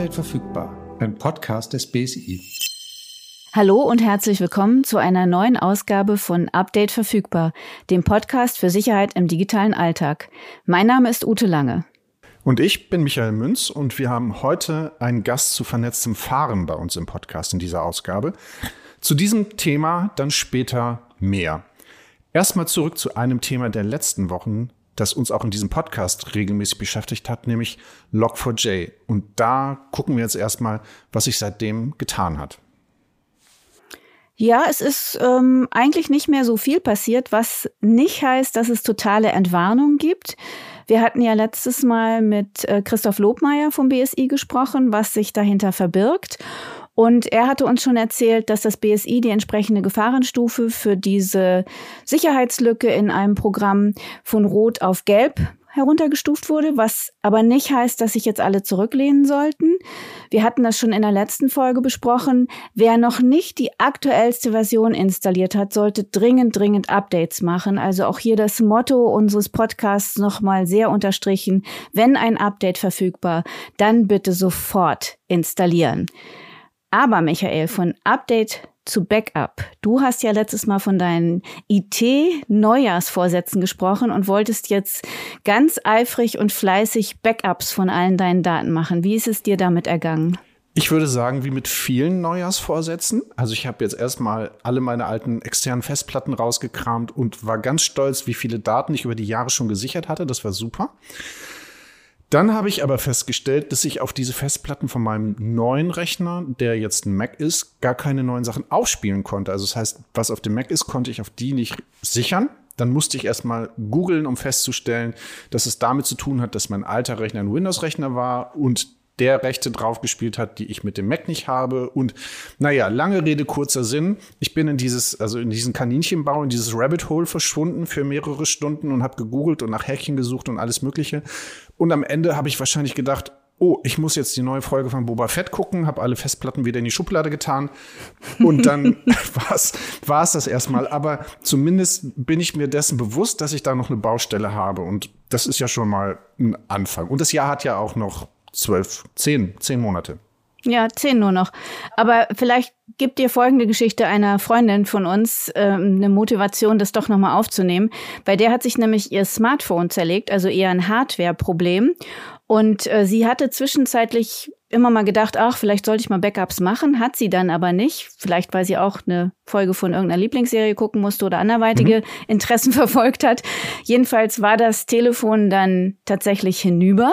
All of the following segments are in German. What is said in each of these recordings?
Update verfügbar, ein Podcast des BSI. Hallo und herzlich willkommen zu einer neuen Ausgabe von Update verfügbar, dem Podcast für Sicherheit im digitalen Alltag. Mein Name ist Ute Lange. Und ich bin Michael Münz und wir haben heute einen Gast zu vernetztem Fahren bei uns im Podcast in dieser Ausgabe. Zu diesem Thema dann später mehr. Erstmal zurück zu einem Thema der letzten Wochen, das uns auch in diesem Podcast regelmäßig beschäftigt hat, nämlich Log4j. Und da gucken wir jetzt erstmal, was sich seitdem getan hat. Ja, es ist ähm, eigentlich nicht mehr so viel passiert, was nicht heißt, dass es totale Entwarnung gibt. Wir hatten ja letztes Mal mit äh, Christoph Lobmeier vom BSI gesprochen, was sich dahinter verbirgt. Und er hatte uns schon erzählt, dass das BSI die entsprechende Gefahrenstufe für diese Sicherheitslücke in einem Programm von Rot auf Gelb heruntergestuft wurde, was aber nicht heißt, dass sich jetzt alle zurücklehnen sollten. Wir hatten das schon in der letzten Folge besprochen. Wer noch nicht die aktuellste Version installiert hat, sollte dringend, dringend Updates machen. Also auch hier das Motto unseres Podcasts nochmal sehr unterstrichen. Wenn ein Update verfügbar, dann bitte sofort installieren. Aber Michael, von Update zu Backup. Du hast ja letztes Mal von deinen IT-Neujahrsvorsätzen gesprochen und wolltest jetzt ganz eifrig und fleißig Backups von allen deinen Daten machen. Wie ist es dir damit ergangen? Ich würde sagen, wie mit vielen Neujahrsvorsätzen. Also ich habe jetzt erstmal alle meine alten externen Festplatten rausgekramt und war ganz stolz, wie viele Daten ich über die Jahre schon gesichert hatte. Das war super. Dann habe ich aber festgestellt, dass ich auf diese Festplatten von meinem neuen Rechner, der jetzt ein Mac ist, gar keine neuen Sachen aufspielen konnte. Also das heißt, was auf dem Mac ist, konnte ich auf die nicht sichern. Dann musste ich erstmal googeln, um festzustellen, dass es damit zu tun hat, dass mein alter Rechner ein Windows-Rechner war und der Rechte drauf gespielt hat, die ich mit dem Mac nicht habe. Und naja, lange Rede, kurzer Sinn. Ich bin in dieses, also in diesen Kaninchenbau, in dieses Rabbit Hole verschwunden für mehrere Stunden und habe gegoogelt und nach Häkchen gesucht und alles Mögliche. Und am Ende habe ich wahrscheinlich gedacht, oh, ich muss jetzt die neue Folge von Boba Fett gucken, habe alle Festplatten wieder in die Schublade getan und dann war es das erstmal. Aber zumindest bin ich mir dessen bewusst, dass ich da noch eine Baustelle habe und das ist ja schon mal ein Anfang. Und das Jahr hat ja auch noch zwölf, zehn, zehn Monate. Ja, zehn nur noch. Aber vielleicht gibt dir folgende Geschichte einer Freundin von uns äh, eine Motivation, das doch nochmal aufzunehmen. Bei der hat sich nämlich ihr Smartphone zerlegt, also eher ein Hardware-Problem. Und äh, sie hatte zwischenzeitlich immer mal gedacht, ach, vielleicht sollte ich mal Backups machen, hat sie dann aber nicht. Vielleicht, weil sie auch eine Folge von irgendeiner Lieblingsserie gucken musste oder anderweitige mhm. Interessen verfolgt hat. Jedenfalls war das Telefon dann tatsächlich hinüber.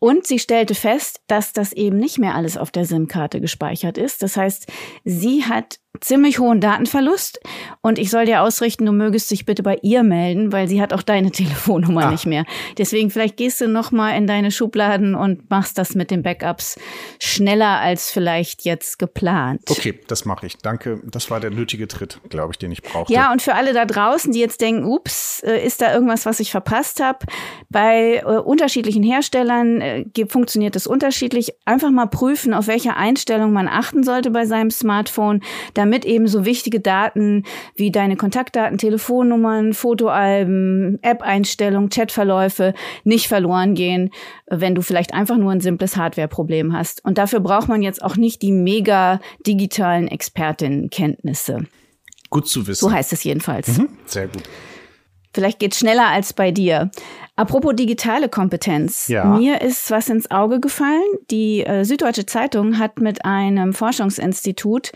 Und sie stellte fest, dass das eben nicht mehr alles auf der SIM-Karte gespeichert ist. Das heißt, sie hat ziemlich hohen Datenverlust und ich soll dir ausrichten, du mögest dich bitte bei ihr melden, weil sie hat auch deine Telefonnummer ah. nicht mehr. Deswegen vielleicht gehst du noch mal in deine Schubladen und machst das mit den Backups schneller als vielleicht jetzt geplant. Okay, das mache ich. Danke. Das war der nötige Tritt, glaube ich, den ich brauchte. Ja, und für alle da draußen, die jetzt denken, ups, äh, ist da irgendwas, was ich verpasst habe? Bei äh, unterschiedlichen Herstellern äh, funktioniert das unterschiedlich. Einfach mal prüfen, auf welche Einstellung man achten sollte bei seinem Smartphone, damit damit eben so wichtige Daten wie deine Kontaktdaten, Telefonnummern, Fotoalben, App-Einstellungen, Chatverläufe nicht verloren gehen, wenn du vielleicht einfach nur ein simples Hardware-Problem hast. Und dafür braucht man jetzt auch nicht die mega digitalen Expertinnenkenntnisse. Gut zu wissen. So heißt es jedenfalls. Mhm, sehr gut. Vielleicht geht's schneller als bei dir. Apropos digitale Kompetenz. Ja. Mir ist was ins Auge gefallen. Die äh, Süddeutsche Zeitung hat mit einem Forschungsinstitut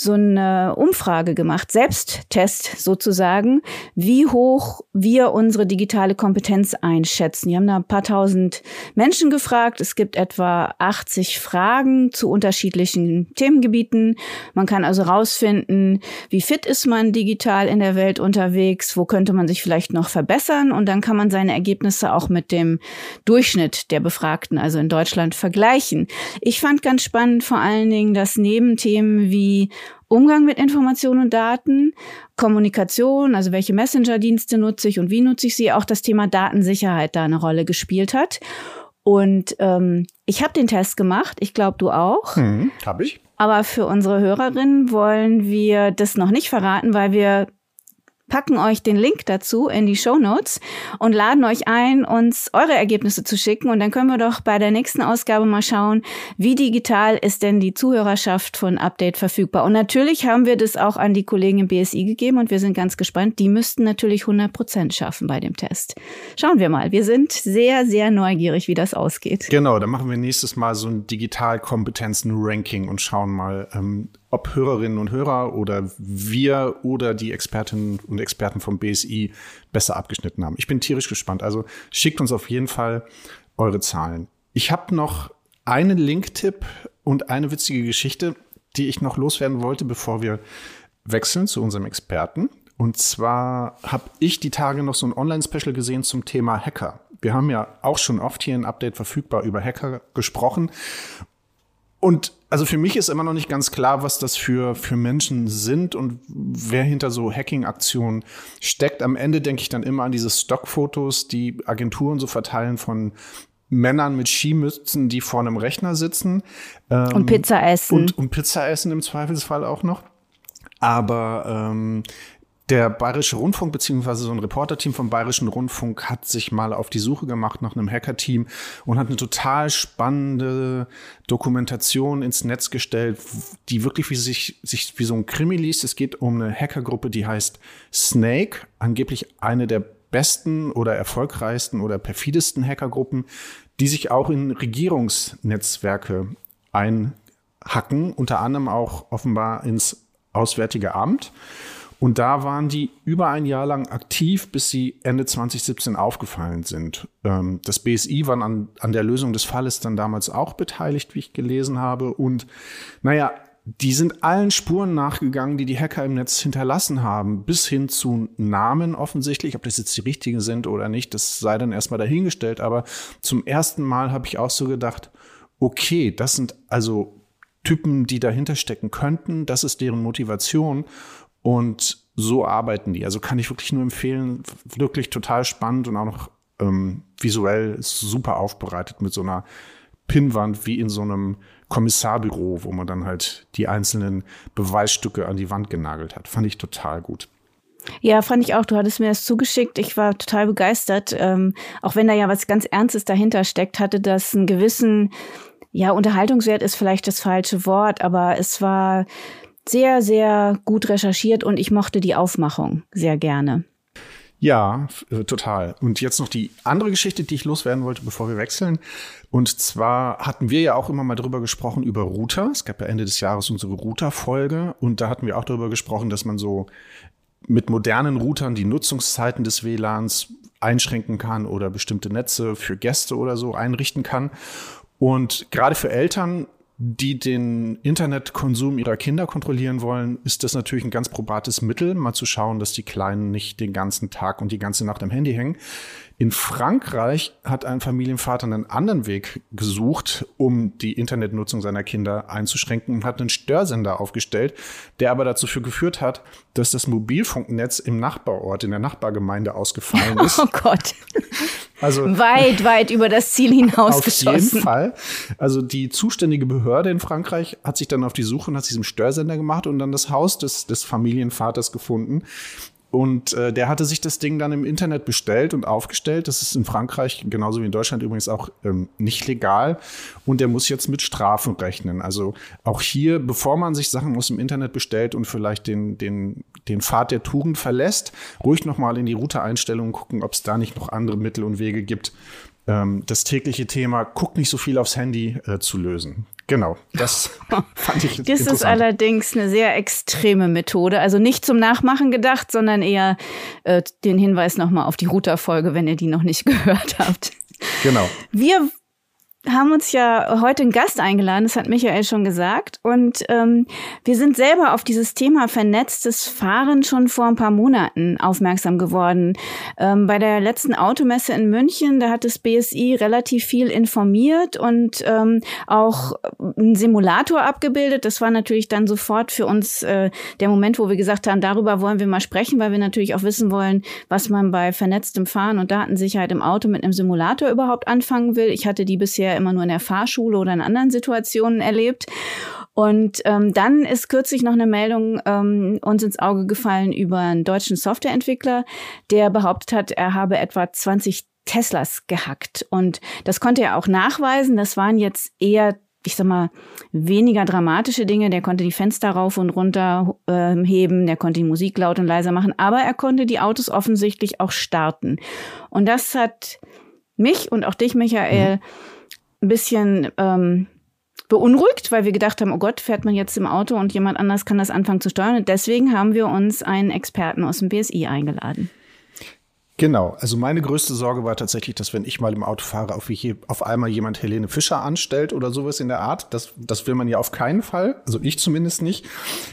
so eine Umfrage gemacht, Selbsttest sozusagen, wie hoch wir unsere digitale Kompetenz einschätzen. Die haben da ein paar tausend Menschen gefragt. Es gibt etwa 80 Fragen zu unterschiedlichen Themengebieten. Man kann also rausfinden, wie fit ist man digital in der Welt unterwegs, wo könnte man sich vielleicht noch verbessern und dann kann man seine Ergebnisse auch mit dem Durchschnitt der Befragten, also in Deutschland, vergleichen. Ich fand ganz spannend vor allen Dingen, dass neben Themen wie Umgang mit Informationen und Daten, Kommunikation, also welche Messenger-Dienste nutze ich und wie nutze ich sie, auch das Thema Datensicherheit da eine Rolle gespielt hat. Und ähm, ich habe den Test gemacht, ich glaube du auch. Hm, habe ich. Aber für unsere Hörerinnen wollen wir das noch nicht verraten, weil wir packen euch den Link dazu in die Show Notes und laden euch ein, uns eure Ergebnisse zu schicken. Und dann können wir doch bei der nächsten Ausgabe mal schauen, wie digital ist denn die Zuhörerschaft von Update verfügbar. Und natürlich haben wir das auch an die Kollegen im BSI gegeben und wir sind ganz gespannt. Die müssten natürlich 100 Prozent schaffen bei dem Test. Schauen wir mal. Wir sind sehr, sehr neugierig, wie das ausgeht. Genau, dann machen wir nächstes Mal so ein Digitalkompetenzen-Ranking und schauen mal, ähm, ob Hörerinnen und Hörer oder wir oder die Expertinnen und Experten vom BSI besser abgeschnitten haben. Ich bin tierisch gespannt. Also schickt uns auf jeden Fall eure Zahlen. Ich habe noch einen Link-Tipp und eine witzige Geschichte, die ich noch loswerden wollte, bevor wir wechseln zu unserem Experten. Und zwar habe ich die Tage noch so ein Online-Special gesehen zum Thema Hacker. Wir haben ja auch schon oft hier ein Update verfügbar über Hacker gesprochen. Und also für mich ist immer noch nicht ganz klar, was das für, für Menschen sind und wer hinter so Hacking-Aktionen steckt. Am Ende denke ich dann immer an diese Stockfotos, die Agenturen so verteilen von Männern mit Skimützen, die vor einem Rechner sitzen. Ähm, und Pizza essen. Und, und Pizza essen im Zweifelsfall auch noch. Aber ähm, der Bayerische Rundfunk beziehungsweise so ein Reporterteam vom Bayerischen Rundfunk hat sich mal auf die Suche gemacht nach einem Hacker-Team und hat eine total spannende Dokumentation ins Netz gestellt, die wirklich wie sich, sich wie so ein Krimi liest. Es geht um eine Hackergruppe, die heißt Snake, angeblich eine der besten oder erfolgreichsten oder perfidesten Hackergruppen, die sich auch in Regierungsnetzwerke einhacken, unter anderem auch offenbar ins Auswärtige Amt. Und da waren die über ein Jahr lang aktiv, bis sie Ende 2017 aufgefallen sind. Ähm, das BSI war an, an der Lösung des Falles dann damals auch beteiligt, wie ich gelesen habe. Und naja, die sind allen Spuren nachgegangen, die die Hacker im Netz hinterlassen haben, bis hin zu Namen offensichtlich. Ob das jetzt die richtigen sind oder nicht, das sei dann erstmal dahingestellt. Aber zum ersten Mal habe ich auch so gedacht, okay, das sind also Typen, die dahinter stecken könnten. Das ist deren Motivation. Und so arbeiten die. Also kann ich wirklich nur empfehlen, wirklich total spannend und auch noch ähm, visuell super aufbereitet mit so einer Pinnwand wie in so einem Kommissarbüro, wo man dann halt die einzelnen Beweisstücke an die Wand genagelt hat. Fand ich total gut. Ja, fand ich auch. Du hattest mir das zugeschickt. Ich war total begeistert. Ähm, auch wenn da ja was ganz Ernstes dahinter steckt, hatte das einen gewissen, ja, Unterhaltungswert ist vielleicht das falsche Wort, aber es war sehr, sehr gut recherchiert und ich mochte die Aufmachung sehr gerne. Ja, äh, total. Und jetzt noch die andere Geschichte, die ich loswerden wollte, bevor wir wechseln. Und zwar hatten wir ja auch immer mal drüber gesprochen über Router. Es gab ja Ende des Jahres unsere Router-Folge und da hatten wir auch darüber gesprochen, dass man so mit modernen Routern die Nutzungszeiten des WLANs einschränken kann oder bestimmte Netze für Gäste oder so einrichten kann. Und gerade für Eltern die den Internetkonsum ihrer Kinder kontrollieren wollen, ist das natürlich ein ganz probates Mittel, mal zu schauen, dass die Kleinen nicht den ganzen Tag und die ganze Nacht am Handy hängen. In Frankreich hat ein Familienvater einen anderen Weg gesucht, um die Internetnutzung seiner Kinder einzuschränken und hat einen Störsender aufgestellt, der aber dazu geführt hat, dass das Mobilfunknetz im Nachbarort, in der Nachbargemeinde ausgefallen ist. Oh Gott. Also weit, weit über das Ziel hinausgeschossen. Auf jeden Fall. Also die zuständige Behörde in Frankreich hat sich dann auf die Suche nach diesem Störsender gemacht und dann das Haus des, des Familienvaters gefunden. Und äh, der hatte sich das Ding dann im Internet bestellt und aufgestellt. Das ist in Frankreich, genauso wie in Deutschland übrigens auch ähm, nicht legal. Und der muss jetzt mit Strafen rechnen. Also auch hier, bevor man sich Sachen aus dem Internet bestellt und vielleicht den, den, den Pfad der Tugend verlässt, ruhig nochmal in die Router-Einstellungen gucken, ob es da nicht noch andere Mittel und Wege gibt, ähm, das tägliche Thema, guck nicht so viel aufs Handy äh, zu lösen. Genau, das fand ich Das ist allerdings eine sehr extreme Methode. Also nicht zum Nachmachen gedacht, sondern eher äh, den Hinweis nochmal auf die Router-Folge, wenn ihr die noch nicht gehört habt. Genau. Wir haben uns ja heute einen Gast eingeladen, das hat Michael schon gesagt. Und ähm, wir sind selber auf dieses Thema vernetztes Fahren schon vor ein paar Monaten aufmerksam geworden. Ähm, bei der letzten Automesse in München, da hat das BSI relativ viel informiert und ähm, auch einen Simulator abgebildet. Das war natürlich dann sofort für uns äh, der Moment, wo wir gesagt haben, darüber wollen wir mal sprechen, weil wir natürlich auch wissen wollen, was man bei vernetztem Fahren und Datensicherheit im Auto mit einem Simulator überhaupt anfangen will. Ich hatte die bisher immer nur in der Fahrschule oder in anderen Situationen erlebt. Und ähm, dann ist kürzlich noch eine Meldung ähm, uns ins Auge gefallen über einen deutschen Softwareentwickler, der behauptet hat, er habe etwa 20 Teslas gehackt. Und das konnte er auch nachweisen. Das waren jetzt eher ich sag mal, weniger dramatische Dinge. Der konnte die Fenster rauf und runter äh, heben, der konnte die Musik laut und leiser machen, aber er konnte die Autos offensichtlich auch starten. Und das hat mich und auch dich, Michael, mhm. Ein bisschen ähm, beunruhigt, weil wir gedacht haben, oh Gott, fährt man jetzt im Auto und jemand anders kann das anfangen zu steuern. Und deswegen haben wir uns einen Experten aus dem BSI eingeladen. Genau, also meine größte Sorge war tatsächlich, dass wenn ich mal im Auto fahre, auf, auf einmal jemand Helene Fischer anstellt oder sowas in der Art. Das, das will man ja auf keinen Fall, also ich zumindest nicht.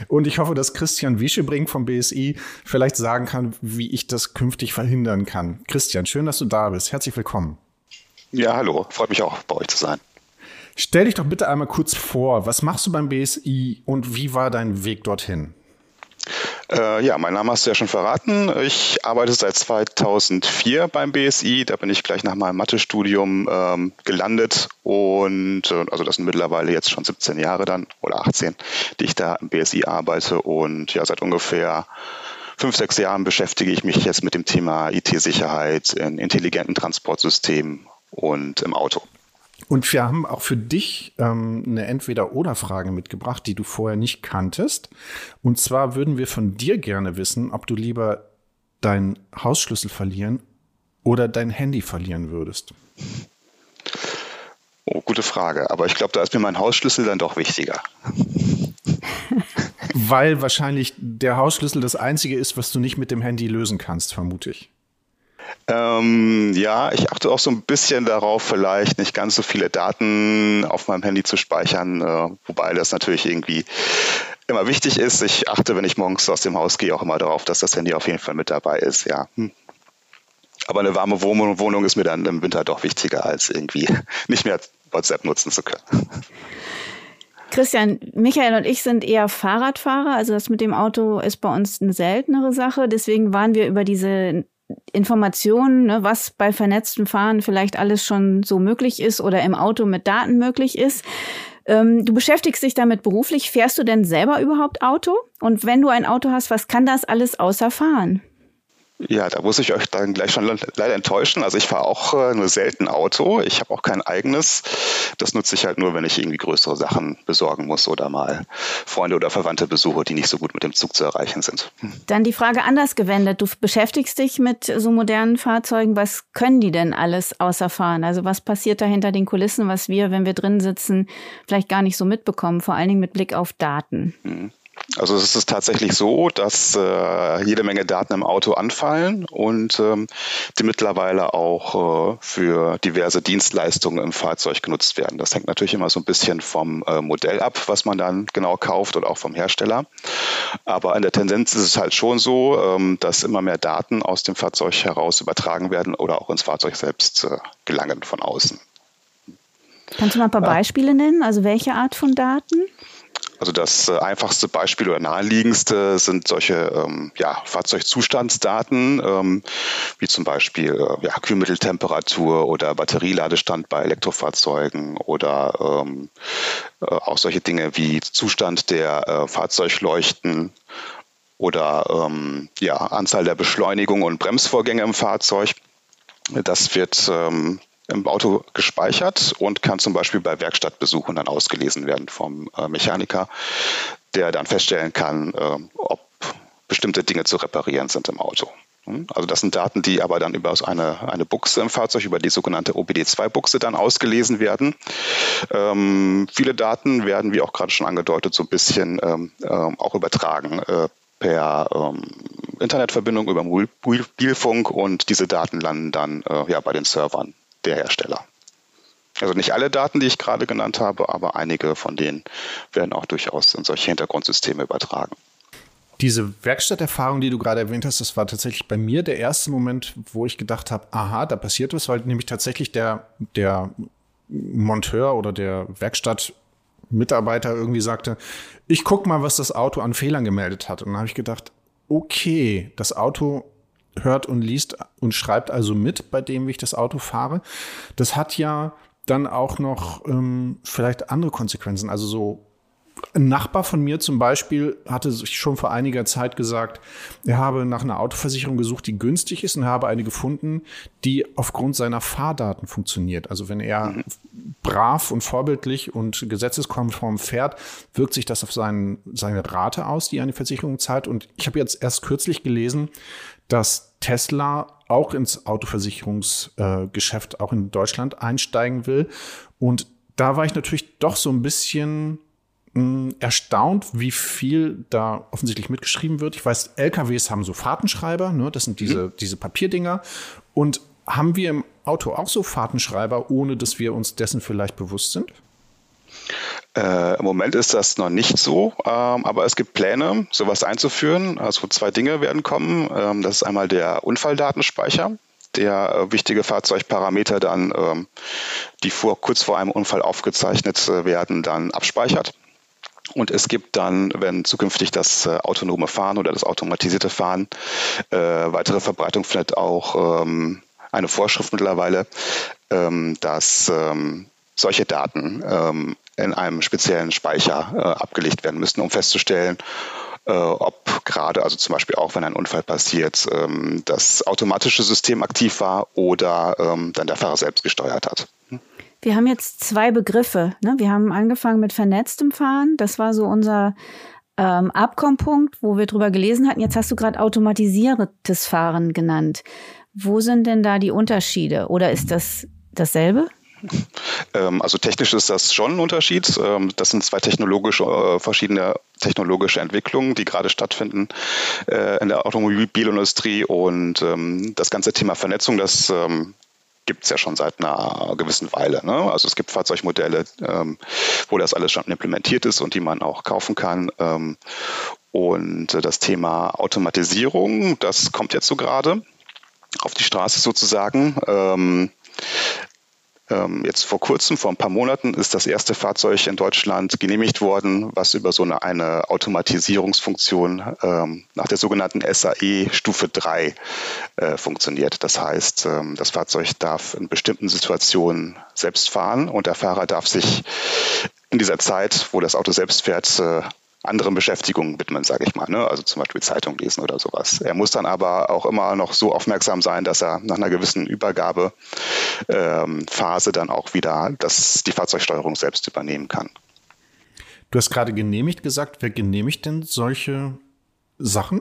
Und ich hoffe, dass Christian Wieschebrink vom BSI vielleicht sagen kann, wie ich das künftig verhindern kann. Christian, schön, dass du da bist. Herzlich willkommen. Ja, hallo, freut mich auch, bei euch zu sein. Stell dich doch bitte einmal kurz vor, was machst du beim BSI und wie war dein Weg dorthin? Äh, ja, mein Name hast du ja schon verraten. Ich arbeite seit 2004 beim BSI. Da bin ich gleich nach meinem Mathestudium ähm, gelandet und äh, also das sind mittlerweile jetzt schon 17 Jahre dann oder 18, die ich da im BSI arbeite und ja seit ungefähr fünf, sechs Jahren beschäftige ich mich jetzt mit dem Thema IT-Sicherheit in intelligenten Transportsystemen und im Auto. Und wir haben auch für dich ähm, eine Entweder-Oder-Frage mitgebracht, die du vorher nicht kanntest. Und zwar würden wir von dir gerne wissen, ob du lieber deinen Hausschlüssel verlieren oder dein Handy verlieren würdest. Oh, gute Frage. Aber ich glaube, da ist mir mein Hausschlüssel dann doch wichtiger. Weil wahrscheinlich der Hausschlüssel das einzige ist, was du nicht mit dem Handy lösen kannst, vermute ich. Ähm, ja, ich achte auch so ein bisschen darauf, vielleicht nicht ganz so viele Daten auf meinem Handy zu speichern, äh, wobei das natürlich irgendwie immer wichtig ist. Ich achte, wenn ich morgens aus dem Haus gehe, auch immer darauf, dass das Handy auf jeden Fall mit dabei ist, ja. Hm. Aber eine warme Wohnung ist mir dann im Winter doch wichtiger, als irgendwie nicht mehr WhatsApp nutzen zu können. Christian, Michael und ich sind eher Fahrradfahrer, also das mit dem Auto ist bei uns eine seltenere Sache. Deswegen waren wir über diese Informationen, ne, was bei vernetztem Fahren vielleicht alles schon so möglich ist oder im Auto mit Daten möglich ist. Ähm, du beschäftigst dich damit beruflich. Fährst du denn selber überhaupt Auto? Und wenn du ein Auto hast, was kann das alles außer fahren? Ja, da muss ich euch dann gleich schon leider enttäuschen. Also ich fahre auch äh, nur selten Auto. Ich habe auch kein eigenes. Das nutze ich halt nur, wenn ich irgendwie größere Sachen besorgen muss oder mal Freunde oder Verwandte besuche, die nicht so gut mit dem Zug zu erreichen sind. Dann die Frage anders gewendet. Du beschäftigst dich mit so modernen Fahrzeugen. Was können die denn alles außer fahren? Also was passiert da hinter den Kulissen, was wir, wenn wir drin sitzen, vielleicht gar nicht so mitbekommen, vor allen Dingen mit Blick auf Daten? Mhm. Also es ist tatsächlich so, dass äh, jede Menge Daten im Auto anfallen und ähm, die mittlerweile auch äh, für diverse Dienstleistungen im Fahrzeug genutzt werden. Das hängt natürlich immer so ein bisschen vom äh, Modell ab, was man dann genau kauft oder auch vom Hersteller. Aber in der Tendenz ist es halt schon so, ähm, dass immer mehr Daten aus dem Fahrzeug heraus übertragen werden oder auch ins Fahrzeug selbst äh, gelangen von außen. Kannst du mal ein paar Beispiele nennen? Also welche Art von Daten? Also das äh, einfachste Beispiel oder naheliegendste sind solche ähm, ja, Fahrzeugzustandsdaten, ähm, wie zum Beispiel äh, ja, Kühlmitteltemperatur oder Batterieladestand bei Elektrofahrzeugen oder ähm, äh, auch solche Dinge wie Zustand der äh, Fahrzeugleuchten oder ähm, ja, Anzahl der Beschleunigung und Bremsvorgänge im Fahrzeug. Das wird ähm, im Auto gespeichert und kann zum Beispiel bei Werkstattbesuchen dann ausgelesen werden vom äh, Mechaniker, der dann feststellen kann, äh, ob bestimmte Dinge zu reparieren sind im Auto. Hm? Also das sind Daten, die aber dann über eine, eine Buchse im Fahrzeug, über die sogenannte OBD2-Buchse dann ausgelesen werden. Ähm, viele Daten werden, wie auch gerade schon angedeutet, so ein bisschen ähm, äh, auch übertragen äh, per ähm, Internetverbindung über Mobilfunk und diese Daten landen dann äh, ja, bei den Servern der Hersteller. Also nicht alle Daten, die ich gerade genannt habe, aber einige von denen werden auch durchaus in solche Hintergrundsysteme übertragen. Diese Werkstatterfahrung, die du gerade erwähnt hast, das war tatsächlich bei mir der erste Moment, wo ich gedacht habe, aha, da passiert was, weil nämlich tatsächlich der, der Monteur oder der Werkstattmitarbeiter irgendwie sagte, ich guck mal, was das Auto an Fehlern gemeldet hat. Und dann habe ich gedacht, okay, das Auto hört und liest und schreibt also mit bei dem, wie ich das Auto fahre. Das hat ja dann auch noch ähm, vielleicht andere Konsequenzen. Also so Ein Nachbar von mir zum Beispiel hatte sich schon vor einiger Zeit gesagt, er habe nach einer Autoversicherung gesucht, die günstig ist und habe eine gefunden, die aufgrund seiner Fahrdaten funktioniert. Also wenn er mhm. brav und vorbildlich und gesetzeskonform fährt, wirkt sich das auf seinen, seine Rate aus, die eine Versicherung zahlt. Und ich habe jetzt erst kürzlich gelesen, dass Tesla auch ins Autoversicherungsgeschäft, äh, auch in Deutschland einsteigen will. Und da war ich natürlich doch so ein bisschen mh, erstaunt, wie viel da offensichtlich mitgeschrieben wird. Ich weiß, LKWs haben so Fahrtenschreiber, ne? das sind diese, mhm. diese Papierdinger. Und haben wir im Auto auch so Fahrtenschreiber, ohne dass wir uns dessen vielleicht bewusst sind? Äh, Im Moment ist das noch nicht so, ähm, aber es gibt Pläne, sowas einzuführen. Also zwei Dinge werden kommen. Ähm, das ist einmal der Unfalldatenspeicher, der äh, wichtige Fahrzeugparameter dann, ähm, die vor, kurz vor einem Unfall aufgezeichnet äh, werden, dann abspeichert. Und es gibt dann, wenn zukünftig das äh, autonome Fahren oder das automatisierte Fahren äh, weitere Verbreitung findet, auch ähm, eine Vorschrift mittlerweile, ähm, dass ähm, solche Daten ähm, in einem speziellen Speicher äh, abgelegt werden müssen, um festzustellen, äh, ob gerade, also zum Beispiel auch wenn ein Unfall passiert, ähm, das automatische System aktiv war oder ähm, dann der Fahrer selbst gesteuert hat. Wir haben jetzt zwei Begriffe. Ne? Wir haben angefangen mit vernetztem Fahren. Das war so unser ähm, Abkommpunkt, wo wir drüber gelesen hatten. Jetzt hast du gerade automatisiertes Fahren genannt. Wo sind denn da die Unterschiede? Oder ist das dasselbe? Ähm, also technisch ist das schon ein Unterschied. Ähm, das sind zwei technologische, äh, verschiedene technologische Entwicklungen, die gerade stattfinden äh, in der Automobilindustrie. Und ähm, das ganze Thema Vernetzung, das gibt es ja schon seit einer gewissen Weile. Ne? Also es gibt Fahrzeugmodelle, wo das alles schon implementiert ist und die man auch kaufen kann. und äh, das Thema Automatisierung, das kommt jetzt so gerade auf die Straße sozusagen. Ähm, jetzt vor kurzem, vor ein paar Monaten, ist das erste Fahrzeug in Deutschland genehmigt worden, was über so eine, eine Automatisierungsfunktion ähm, nach der sogenannten SAE Stufe 3 äh, funktioniert. Das heißt, ähm, das Fahrzeug darf in bestimmten Situationen selbst fahren und der Fahrer darf sich in dieser Zeit, wo das Auto selbst fährt, äh, anderen Beschäftigungen widmen, sage ich mal. Ne? Also zum Beispiel Zeitung lesen oder sowas. Er muss dann aber auch immer noch so aufmerksam sein, dass er nach einer gewissen Übergabephase ähm, dann auch wieder das, die Fahrzeugsteuerung selbst übernehmen kann. Du hast gerade genehmigt gesagt. Wer genehmigt denn solche Sachen?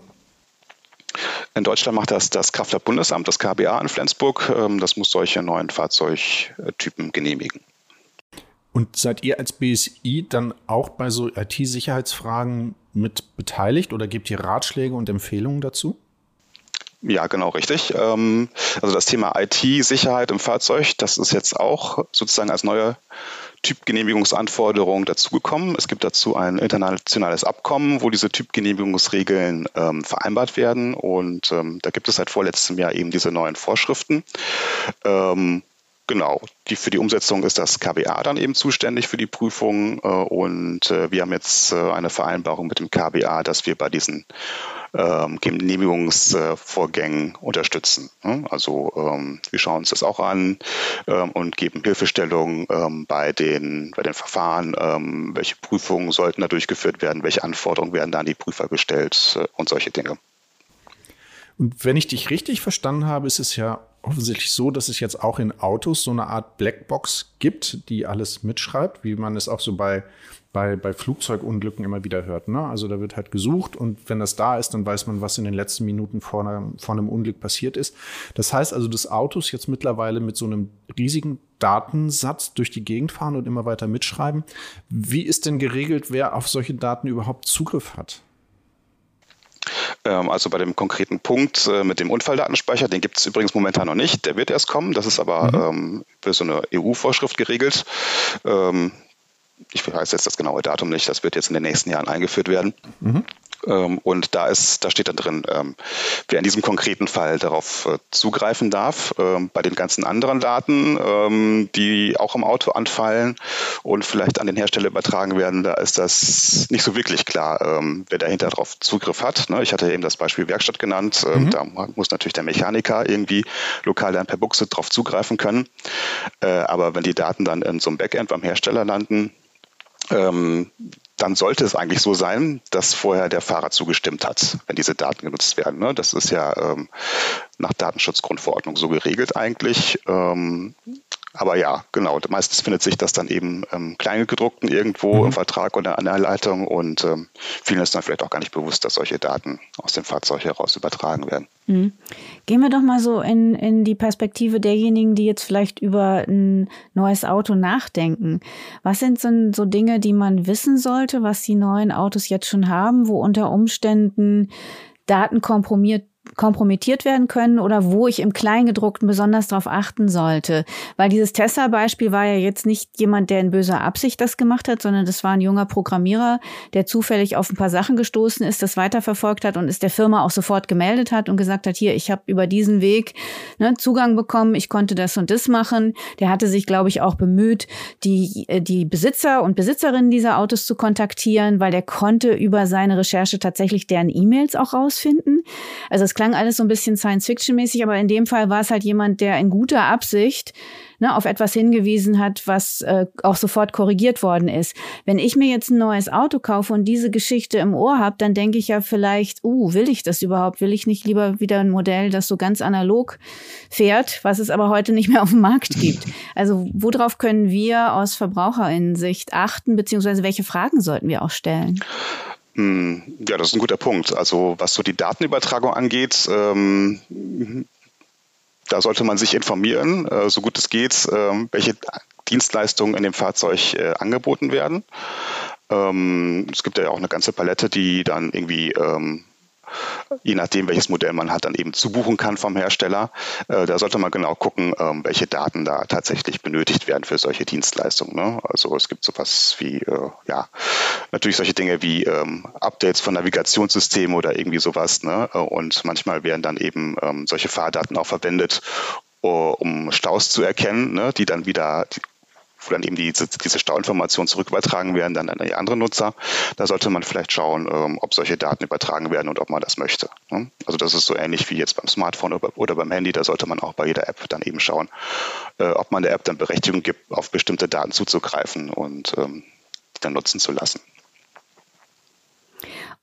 In Deutschland macht das das Kraftfahrtbundesamt, das KBA in Flensburg. Ähm, das muss solche neuen Fahrzeugtypen genehmigen. Und seid ihr als BSI dann auch bei so IT-Sicherheitsfragen mit beteiligt oder gebt ihr Ratschläge und Empfehlungen dazu? Ja, genau, richtig. Ähm, also das Thema IT-Sicherheit im Fahrzeug, das ist jetzt auch sozusagen als neue Typgenehmigungsanforderung dazugekommen. Es gibt dazu ein internationales Abkommen, wo diese Typgenehmigungsregeln ähm, vereinbart werden. Und ähm, da gibt es seit vorletztem Jahr eben diese neuen Vorschriften. Ähm, Genau, die, für die Umsetzung ist das KBA dann eben zuständig für die Prüfung äh, und äh, wir haben jetzt äh, eine Vereinbarung mit dem KBA, dass wir bei diesen ähm, Genehmigungsvorgängen unterstützen. Ne? Also ähm, wir schauen uns das auch an ähm, und geben Hilfestellung ähm, bei, den, bei den Verfahren, ähm, welche Prüfungen sollten da durchgeführt werden, welche Anforderungen werden da an die Prüfer gestellt äh, und solche Dinge. Und wenn ich dich richtig verstanden habe, ist es ja offensichtlich so, dass es jetzt auch in Autos so eine Art Blackbox gibt, die alles mitschreibt, wie man es auch so bei, bei, bei Flugzeugunglücken immer wieder hört. Ne? Also da wird halt gesucht und wenn das da ist, dann weiß man, was in den letzten Minuten vor, einer, vor einem Unglück passiert ist. Das heißt also, dass Autos jetzt mittlerweile mit so einem riesigen Datensatz durch die Gegend fahren und immer weiter mitschreiben. Wie ist denn geregelt, wer auf solche Daten überhaupt Zugriff hat? Ähm, also bei dem konkreten Punkt äh, mit dem Unfalldatenspeicher, den gibt es übrigens momentan noch nicht. Der wird erst kommen. Das ist aber mhm. ähm, für so eine EU-Vorschrift geregelt. Ähm, ich weiß jetzt das genaue Datum nicht. Das wird jetzt in den nächsten Jahren eingeführt werden. Mhm. Ähm, und da ist, da steht dann drin, ähm, wer in diesem konkreten Fall darauf äh, zugreifen darf. Ähm, bei den ganzen anderen Daten, die auch im Auto anfallen und vielleicht an den Hersteller übertragen werden, da ist das nicht so wirklich klar, wer dahinter darauf Zugriff hat. Ne? Ich hatte eben das Beispiel Werkstatt genannt. Mhm. Da muss natürlich der Mechaniker irgendwie lokal dann per Buchse drauf zugreifen können. Äh, aber wenn die Daten dann in so einem Backend beim Hersteller landen, ähm, dann sollte es eigentlich so sein, dass vorher der Fahrer zugestimmt hat, wenn diese Daten genutzt werden. Ne? Das ist ja ähm, nach Datenschutzgrundverordnung so geregelt eigentlich. Ähm, aber ja, genau. Meistens findet sich das dann eben ähm, Kleingedruckten irgendwo mhm. im Vertrag oder an der Leitung und ähm, vielen ist dann vielleicht auch gar nicht bewusst, dass solche Daten aus dem Fahrzeug heraus übertragen werden. Mhm. Gehen wir doch mal so in, in die Perspektive derjenigen, die jetzt vielleicht über ein neues Auto nachdenken. Was sind so, so Dinge, die man wissen sollte, was die neuen Autos jetzt schon haben, wo unter Umständen Daten kompromiert kompromittiert werden können oder wo ich im Kleingedruckten besonders darauf achten sollte. Weil dieses Tesla-Beispiel war ja jetzt nicht jemand, der in böser Absicht das gemacht hat, sondern das war ein junger Programmierer, der zufällig auf ein paar Sachen gestoßen ist, das weiterverfolgt hat und es der Firma auch sofort gemeldet hat und gesagt hat, hier, ich habe über diesen Weg ne, Zugang bekommen, ich konnte das und das machen. Der hatte sich, glaube ich, auch bemüht, die, äh, die Besitzer und Besitzerinnen dieser Autos zu kontaktieren, weil der konnte über seine Recherche tatsächlich deren E-Mails auch rausfinden. Also es klang alles so ein bisschen Science-Fiction-mäßig, aber in dem Fall war es halt jemand, der in guter Absicht ne, auf etwas hingewiesen hat, was äh, auch sofort korrigiert worden ist. Wenn ich mir jetzt ein neues Auto kaufe und diese Geschichte im Ohr habe, dann denke ich ja vielleicht, uh, will ich das überhaupt? Will ich nicht lieber wieder ein Modell, das so ganz analog fährt, was es aber heute nicht mehr auf dem Markt gibt? Also worauf können wir aus Verbraucherinnensicht achten, beziehungsweise welche Fragen sollten wir auch stellen? Hm, ja, das ist ein guter Punkt. Also was so die Datenübertragung angeht, ähm, da sollte man sich informieren, äh, so gut es geht, äh, welche Dienstleistungen in dem Fahrzeug äh, angeboten werden. Ähm, es gibt ja auch eine ganze Palette, die dann irgendwie ähm, je nachdem, welches Modell man hat, dann eben zubuchen kann vom Hersteller. Äh, da sollte man genau gucken, ähm, welche Daten da tatsächlich benötigt werden für solche Dienstleistungen. Ne? Also es gibt sowas wie, äh, ja, natürlich solche Dinge wie ähm, Updates von Navigationssystemen oder irgendwie sowas. Ne? Und manchmal werden dann eben ähm, solche Fahrdaten auch verwendet, um Staus zu erkennen, ne? die dann wieder wo dann eben diese, diese Stauinformationen zurückübertragen werden dann an die anderen Nutzer. Da sollte man vielleicht schauen, ähm, ob solche Daten übertragen werden und ob man das möchte. Ne? Also das ist so ähnlich wie jetzt beim Smartphone oder beim Handy. Da sollte man auch bei jeder App dann eben schauen, äh, ob man der App dann Berechtigung gibt, auf bestimmte Daten zuzugreifen und ähm, die dann nutzen zu lassen.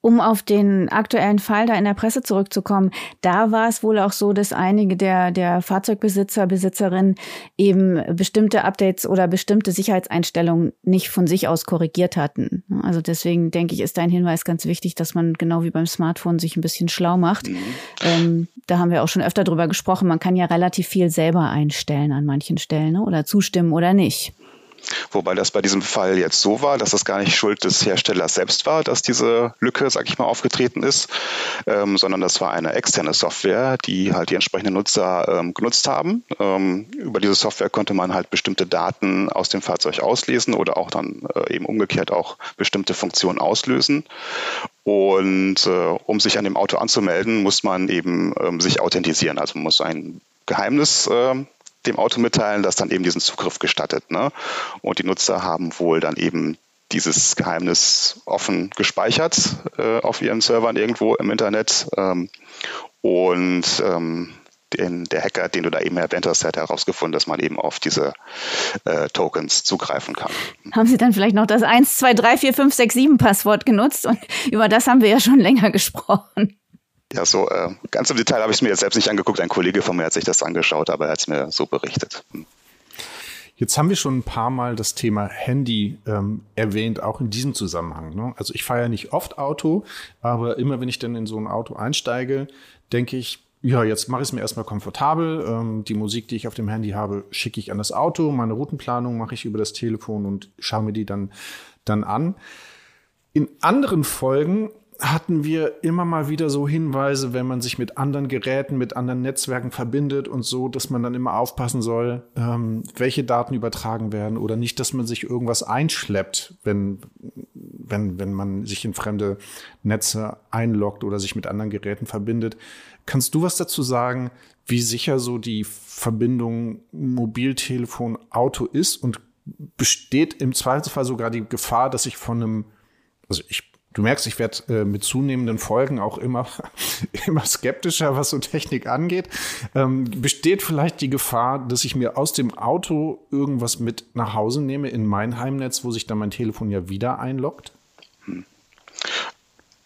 Um auf den aktuellen Fall da in der Presse zurückzukommen, da war es wohl auch so, dass einige der, der Fahrzeugbesitzer, Besitzerinnen eben bestimmte Updates oder bestimmte Sicherheitseinstellungen nicht von sich aus korrigiert hatten. Also deswegen denke ich, ist dein Hinweis ganz wichtig, dass man genau wie beim Smartphone sich ein bisschen schlau macht. Mhm. Ähm, da haben wir auch schon öfter drüber gesprochen. Man kann ja relativ viel selber einstellen an manchen Stellen ne? oder zustimmen oder nicht. Wobei das bei diesem Fall jetzt so war, dass das gar nicht Schuld des Herstellers selbst war, dass diese Lücke, sag ich mal, aufgetreten ist, ähm, sondern das war eine externe Software, die halt die entsprechenden Nutzer ähm, genutzt haben. Ähm, über diese Software konnte man halt bestimmte Daten aus dem Fahrzeug auslesen oder auch dann äh, eben umgekehrt auch bestimmte Funktionen auslösen. Und äh, um sich an dem Auto anzumelden, muss man eben ähm, sich authentisieren. Also man muss ein Geheimnis äh, dem Auto mitteilen, das dann eben diesen Zugriff gestattet. Ne? Und die Nutzer haben wohl dann eben dieses Geheimnis offen gespeichert äh, auf ihren Servern irgendwo im Internet. Ähm, und ähm, den, der Hacker, den du da eben erwähnt hast, hat herausgefunden, dass man eben auf diese äh, Tokens zugreifen kann. Haben Sie dann vielleicht noch das 1, 2, 3, 4, 5, 6, 7 Passwort genutzt? Und über das haben wir ja schon länger gesprochen. Ja, so äh, ganz im Detail habe ich es mir jetzt selbst nicht angeguckt. Ein Kollege von mir hat sich das angeschaut, aber er hat es mir so berichtet. Hm. Jetzt haben wir schon ein paar Mal das Thema Handy ähm, erwähnt, auch in diesem Zusammenhang. Ne? Also ich fahre ja nicht oft Auto, aber immer wenn ich dann in so ein Auto einsteige, denke ich, ja, jetzt mache ich es mir erstmal komfortabel. Ähm, die Musik, die ich auf dem Handy habe, schicke ich an das Auto. Meine Routenplanung mache ich über das Telefon und schaue mir die dann, dann an. In anderen Folgen hatten wir immer mal wieder so Hinweise, wenn man sich mit anderen Geräten, mit anderen Netzwerken verbindet und so, dass man dann immer aufpassen soll, ähm, welche Daten übertragen werden oder nicht, dass man sich irgendwas einschleppt, wenn, wenn, wenn man sich in fremde Netze einloggt oder sich mit anderen Geräten verbindet. Kannst du was dazu sagen, wie sicher so die Verbindung Mobiltelefon-Auto ist und besteht im Zweifelsfall sogar die Gefahr, dass ich von einem, also ich Du merkst, ich werde äh, mit zunehmenden Folgen auch immer, immer skeptischer, was so Technik angeht. Ähm, besteht vielleicht die Gefahr, dass ich mir aus dem Auto irgendwas mit nach Hause nehme in mein Heimnetz, wo sich dann mein Telefon ja wieder einloggt?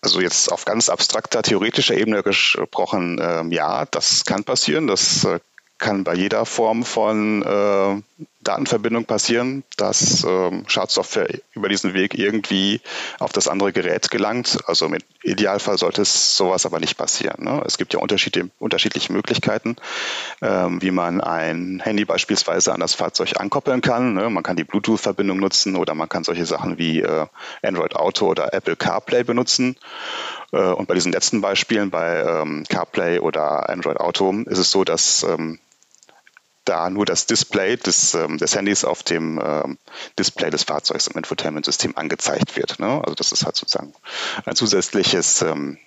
Also jetzt auf ganz abstrakter, theoretischer Ebene gesprochen, ähm, ja, das kann passieren. Das äh, kann bei jeder Form von äh, Datenverbindung passieren, dass ähm, Schadsoftware über diesen Weg irgendwie auf das andere Gerät gelangt. Also im Idealfall sollte es sowas aber nicht passieren. Ne? Es gibt ja unterschiedliche Möglichkeiten, ähm, wie man ein Handy beispielsweise an das Fahrzeug ankoppeln kann. Ne? Man kann die Bluetooth-Verbindung nutzen oder man kann solche Sachen wie äh, Android Auto oder Apple CarPlay benutzen. Äh, und bei diesen letzten Beispielen, bei ähm, CarPlay oder Android Auto, ist es so, dass ähm, da nur das Display des, ähm, des Handys auf dem ähm, Display des Fahrzeugs im Infotainment-System angezeigt wird. Ne? Also das ist halt sozusagen ein zusätzliches ähm,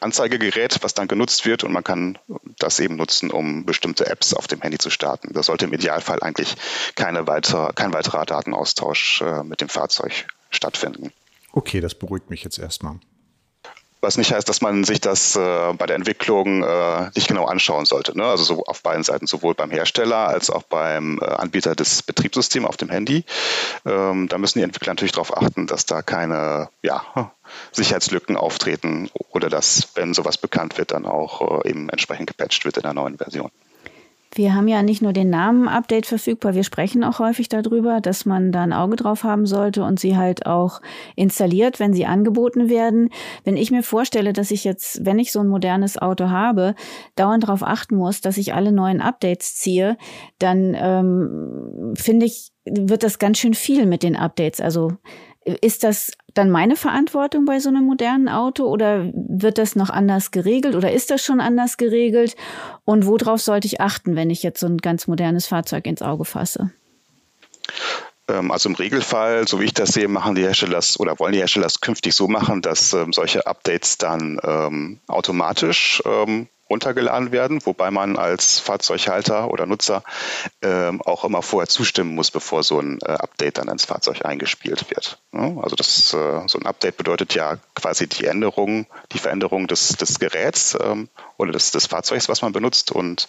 Anzeigegerät, was dann genutzt wird und man kann das eben nutzen, um bestimmte Apps auf dem Handy zu starten. Da sollte im Idealfall eigentlich keine weitere, kein weiterer Datenaustausch äh, mit dem Fahrzeug stattfinden. Okay, das beruhigt mich jetzt erstmal. Was nicht heißt, dass man sich das äh, bei der Entwicklung äh, nicht genau anschauen sollte. Ne? Also so auf beiden Seiten, sowohl beim Hersteller als auch beim äh, Anbieter des Betriebssystems auf dem Handy. Ähm, da müssen die Entwickler natürlich darauf achten, dass da keine ja, Sicherheitslücken auftreten oder dass, wenn sowas bekannt wird, dann auch äh, eben entsprechend gepatcht wird in der neuen Version. Wir haben ja nicht nur den Namen-Update verfügbar, wir sprechen auch häufig darüber, dass man da ein Auge drauf haben sollte und sie halt auch installiert, wenn sie angeboten werden. Wenn ich mir vorstelle, dass ich jetzt, wenn ich so ein modernes Auto habe, dauernd darauf achten muss, dass ich alle neuen Updates ziehe, dann ähm, finde ich, wird das ganz schön viel mit den Updates. Also ist das dann meine Verantwortung bei so einem modernen Auto oder wird das noch anders geregelt oder ist das schon anders geregelt? Und worauf sollte ich achten, wenn ich jetzt so ein ganz modernes Fahrzeug ins Auge fasse? Ähm, also im Regelfall, so wie ich das sehe, machen die Hersteller oder wollen die Hersteller das künftig so machen, dass ähm, solche Updates dann ähm, automatisch ähm, runtergeladen werden, wobei man als Fahrzeughalter oder Nutzer ähm, auch immer vorher zustimmen muss, bevor so ein äh, Update dann ins Fahrzeug eingespielt wird. Ja, also das, äh, so ein Update bedeutet ja quasi die Änderung, die Veränderung des, des Geräts ähm, oder des, des Fahrzeugs, was man benutzt. Und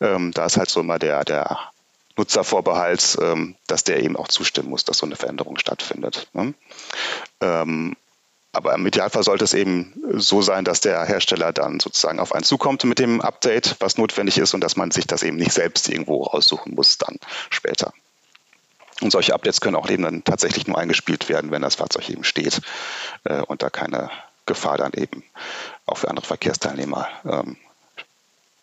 ähm, da ist halt so immer der, der Nutzervorbehalt, ähm, dass der eben auch zustimmen muss, dass so eine Veränderung stattfindet. Ne? Ähm, aber im Idealfall sollte es eben so sein, dass der Hersteller dann sozusagen auf einen zukommt mit dem Update, was notwendig ist und dass man sich das eben nicht selbst irgendwo raussuchen muss dann später. Und solche Updates können auch eben dann tatsächlich nur eingespielt werden, wenn das Fahrzeug eben steht äh, und da keine Gefahr dann eben auch für andere Verkehrsteilnehmer ähm,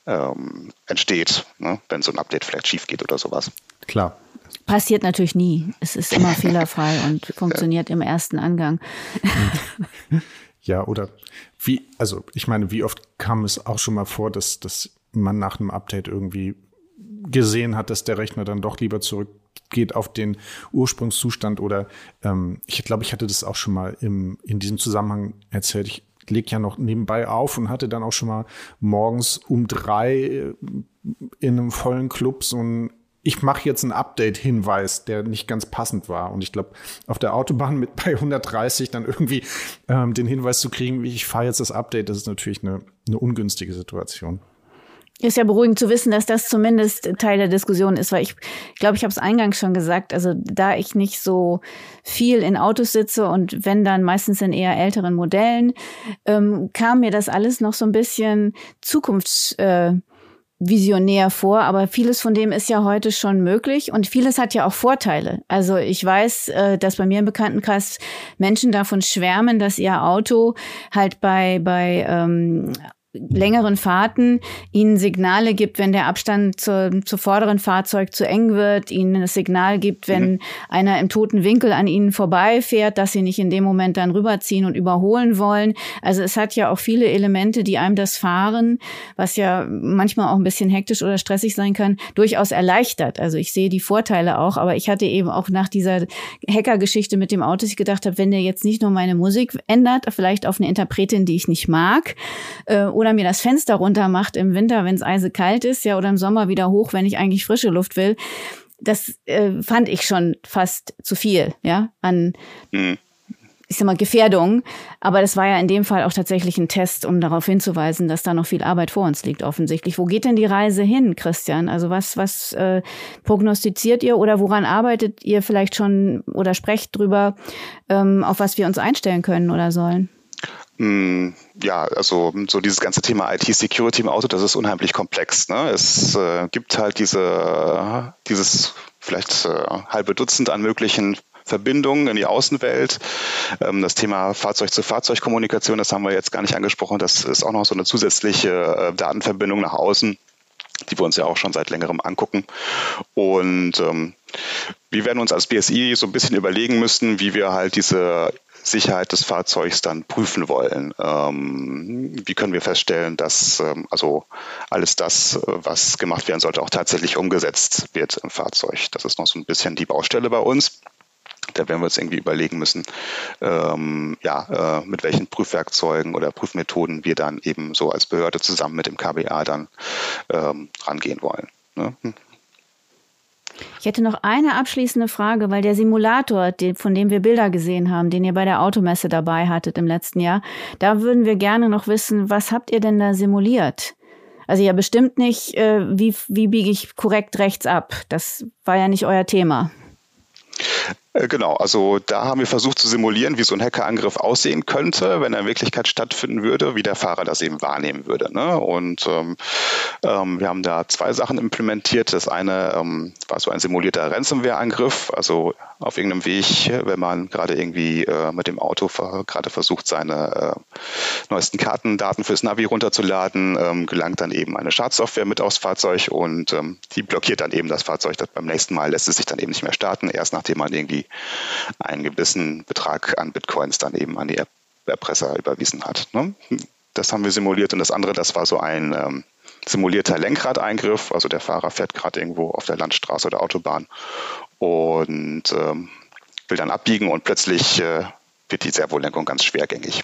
ähm, entsteht, ne? wenn so ein Update vielleicht schief geht oder sowas. Klar, Passiert natürlich nie. Es ist immer fehlerfrei und funktioniert im ersten Angang. Ja, oder wie, also ich meine, wie oft kam es auch schon mal vor, dass, dass man nach einem Update irgendwie gesehen hat, dass der Rechner dann doch lieber zurückgeht auf den Ursprungszustand oder ähm, ich glaube, ich hatte das auch schon mal im, in diesem Zusammenhang erzählt. Ich lege ja noch nebenbei auf und hatte dann auch schon mal morgens um drei äh, in einem vollen Club so ein ich mache jetzt einen Update-Hinweis, der nicht ganz passend war. Und ich glaube, auf der Autobahn mit bei 130 dann irgendwie ähm, den Hinweis zu kriegen, ich fahre jetzt das Update, das ist natürlich eine, eine ungünstige Situation. Ist ja beruhigend zu wissen, dass das zumindest Teil der Diskussion ist, weil ich glaube, ich habe es eingangs schon gesagt, also da ich nicht so viel in Autos sitze und wenn dann meistens in eher älteren Modellen, ähm, kam mir das alles noch so ein bisschen zukunfts... Äh, visionär vor, aber vieles von dem ist ja heute schon möglich und vieles hat ja auch Vorteile. Also ich weiß, äh, dass bei mir im Bekanntenkreis Menschen davon schwärmen, dass ihr Auto halt bei bei ähm, längeren Fahrten ihnen Signale gibt, wenn der Abstand zur, zu vorderen Fahrzeug zu eng wird, ihnen das Signal gibt, wenn mhm. einer im toten Winkel an ihnen vorbeifährt, dass sie nicht in dem Moment dann rüberziehen und überholen wollen. Also es hat ja auch viele Elemente, die einem das Fahren, was ja manchmal auch ein bisschen hektisch oder stressig sein kann, durchaus erleichtert. Also ich sehe die Vorteile auch, aber ich hatte eben auch nach dieser Hacker-Geschichte mit dem Auto, dass ich gedacht habe, wenn der jetzt nicht nur meine Musik ändert, vielleicht auf eine Interpretin, die ich nicht mag, äh, oder mir das Fenster runter macht im Winter, wenn es eisekalt ist, ja, oder im Sommer wieder hoch, wenn ich eigentlich frische Luft will. Das äh, fand ich schon fast zu viel, ja, an mhm. ich sag mal, Gefährdung. Aber das war ja in dem Fall auch tatsächlich ein Test, um darauf hinzuweisen, dass da noch viel Arbeit vor uns liegt, offensichtlich. Wo geht denn die Reise hin, Christian? Also was, was äh, prognostiziert ihr oder woran arbeitet ihr vielleicht schon oder sprecht drüber, ähm, auf was wir uns einstellen können oder sollen? Mm, ja, also so dieses ganze Thema IT-Security im Auto, das ist unheimlich komplex. Ne? Es äh, gibt halt diese, dieses vielleicht äh, halbe Dutzend an möglichen Verbindungen in die Außenwelt. Ähm, das Thema Fahrzeug-zu-Fahrzeug-Kommunikation, das haben wir jetzt gar nicht angesprochen. Das ist auch noch so eine zusätzliche äh, Datenverbindung nach außen, die wir uns ja auch schon seit längerem angucken. Und ähm, wir werden uns als BSI so ein bisschen überlegen müssen, wie wir halt diese Sicherheit des Fahrzeugs dann prüfen wollen. Ähm, wie können wir feststellen, dass ähm, also alles das, was gemacht werden sollte, auch tatsächlich umgesetzt wird im Fahrzeug? Das ist noch so ein bisschen die Baustelle bei uns. Da werden wir uns irgendwie überlegen müssen, ähm, ja, äh, mit welchen Prüfwerkzeugen oder Prüfmethoden wir dann eben so als Behörde zusammen mit dem KBA dann ähm, rangehen wollen. Ne? Ich hätte noch eine abschließende Frage, weil der Simulator, von dem wir Bilder gesehen haben, den ihr bei der Automesse dabei hattet im letzten Jahr, da würden wir gerne noch wissen, was habt ihr denn da simuliert? Also ja bestimmt nicht, äh, wie, wie biege ich korrekt rechts ab. Das war ja nicht euer Thema. Äh, genau, also da haben wir versucht zu simulieren, wie so ein Hackerangriff aussehen könnte, wenn er in Wirklichkeit stattfinden würde, wie der Fahrer das eben wahrnehmen würde. Ne? Und ähm, ähm, wir haben da zwei Sachen implementiert. Das eine ähm, war so ein simulierter Ransomware-Angriff, also auf irgendeinem Weg, wenn man gerade irgendwie äh, mit dem Auto gerade versucht, seine äh, neuesten Kartendaten fürs Navi runterzuladen, ähm, gelangt dann eben eine Schadsoftware mit aufs Fahrzeug und ähm, die blockiert dann eben das Fahrzeug. Das beim nächsten Mal lässt es sich dann eben nicht mehr starten, erst nachdem man irgendwie einen gewissen Betrag an Bitcoins dann eben an die Erpresser überwiesen hat. Ne? Das haben wir simuliert und das andere, das war so ein ähm, simulierter Lenkradeingriff. Also der Fahrer fährt gerade irgendwo auf der Landstraße oder Autobahn und ähm, will dann abbiegen und plötzlich äh, wird die Servolenkung ganz schwergängig.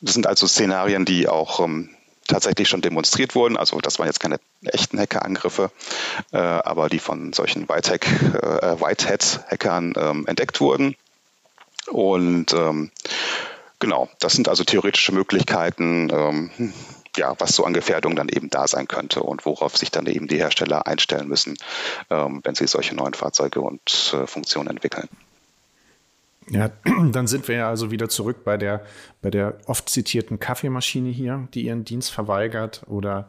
Das sind also Szenarien, die auch ähm, tatsächlich schon demonstriert wurden. Also das waren jetzt keine echten Hackerangriffe, äh, aber die von solchen Whitehack, äh, Whitehead-Hackern ähm, entdeckt wurden. Und ähm, genau, das sind also theoretische Möglichkeiten, ähm, ja, was so an Gefährdung dann eben da sein könnte und worauf sich dann eben die Hersteller einstellen müssen, ähm, wenn sie solche neuen Fahrzeuge und äh, Funktionen entwickeln. Ja, dann sind wir ja also wieder zurück bei der, bei der oft zitierten Kaffeemaschine hier, die ihren Dienst verweigert oder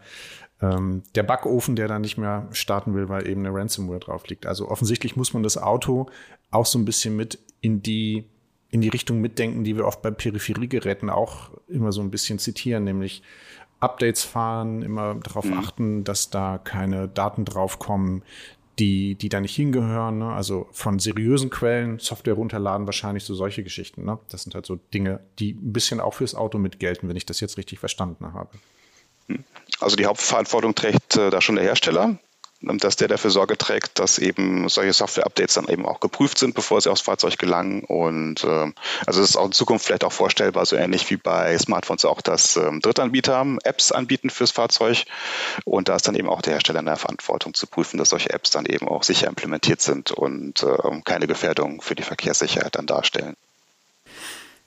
ähm, der Backofen, der dann nicht mehr starten will, weil eben eine Ransomware drauf liegt. Also offensichtlich muss man das Auto auch so ein bisschen mit in die in die Richtung mitdenken, die wir oft bei Peripheriegeräten auch immer so ein bisschen zitieren, nämlich Updates fahren, immer darauf mhm. achten, dass da keine Daten draufkommen, die, die da nicht hingehören. Ne? Also von seriösen Quellen Software runterladen, wahrscheinlich so solche Geschichten. Ne? Das sind halt so Dinge, die ein bisschen auch fürs Auto mitgelten, wenn ich das jetzt richtig verstanden habe. Also die Hauptverantwortung trägt äh, da schon der Hersteller dass der dafür Sorge trägt, dass eben solche Software-Updates dann eben auch geprüft sind, bevor sie aufs Fahrzeug gelangen. Und äh, also es ist auch in Zukunft vielleicht auch vorstellbar, so ähnlich wie bei Smartphones auch, dass ähm, Drittanbieter Apps anbieten fürs Fahrzeug. Und da ist dann eben auch der Hersteller in der Verantwortung zu prüfen, dass solche Apps dann eben auch sicher implementiert sind und äh, keine Gefährdung für die Verkehrssicherheit dann darstellen.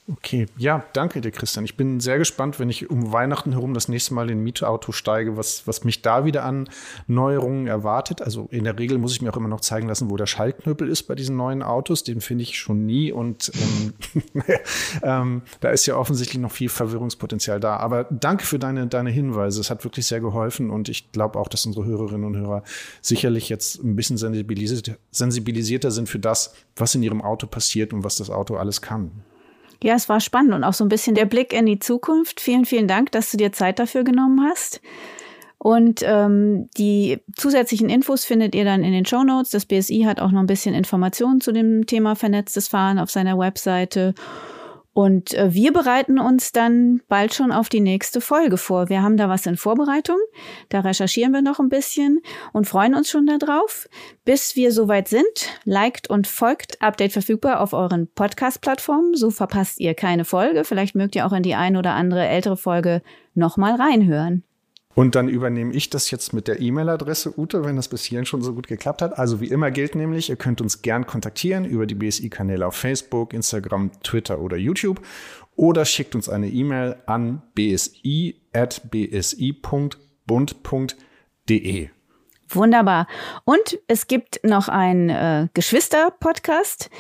Okay, ja, danke dir, Christian. Ich bin sehr gespannt, wenn ich um Weihnachten herum das nächste Mal in Mietauto steige, was, was mich da wieder an Neuerungen erwartet. Also in der Regel muss ich mir auch immer noch zeigen lassen, wo der Schaltknüppel ist bei diesen neuen Autos. Den finde ich schon nie und ähm, ähm, da ist ja offensichtlich noch viel Verwirrungspotenzial da. Aber danke für deine, deine Hinweise. Es hat wirklich sehr geholfen und ich glaube auch, dass unsere Hörerinnen und Hörer sicherlich jetzt ein bisschen sensibilisiert, sensibilisierter sind für das, was in ihrem Auto passiert und was das Auto alles kann. Ja, es war spannend und auch so ein bisschen der Blick in die Zukunft. Vielen, vielen Dank, dass du dir Zeit dafür genommen hast. Und ähm, die zusätzlichen Infos findet ihr dann in den Show Notes. Das BSI hat auch noch ein bisschen Informationen zu dem Thema vernetztes Fahren auf seiner Webseite. Und äh, wir bereiten uns dann bald schon auf die nächste Folge vor. Wir haben da was in Vorbereitung. Da recherchieren wir noch ein bisschen und freuen uns schon darauf. Bis wir soweit sind, liked und folgt Update verfügbar auf euren Podcast-Plattformen. So verpasst ihr keine Folge. Vielleicht mögt ihr auch in die ein oder andere ältere Folge nochmal reinhören. Und dann übernehme ich das jetzt mit der E-Mail-Adresse Ute, wenn das bis hierhin schon so gut geklappt hat. Also wie immer gilt nämlich, ihr könnt uns gern kontaktieren über die BSI-Kanäle auf Facebook, Instagram, Twitter oder YouTube oder schickt uns eine E-Mail an bsi.bsi.bund.de. Wunderbar. Und es gibt noch einen äh, Geschwister-Podcast,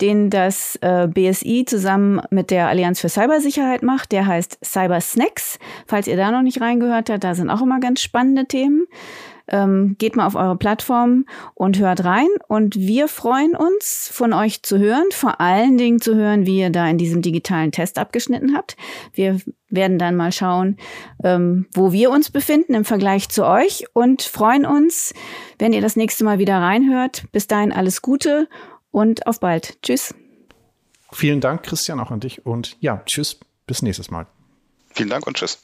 den das äh, BSI zusammen mit der Allianz für Cybersicherheit macht. Der heißt Cyber Snacks. Falls ihr da noch nicht reingehört habt, da sind auch immer ganz spannende Themen. Ähm, geht mal auf eure Plattform und hört rein. Und wir freuen uns, von euch zu hören, vor allen Dingen zu hören, wie ihr da in diesem digitalen Test abgeschnitten habt. Wir werden dann mal schauen, ähm, wo wir uns befinden im Vergleich zu euch und freuen uns, wenn ihr das nächste Mal wieder reinhört. Bis dahin alles Gute und auf bald. Tschüss. Vielen Dank, Christian, auch an dich. Und ja, tschüss, bis nächstes Mal. Vielen Dank und tschüss.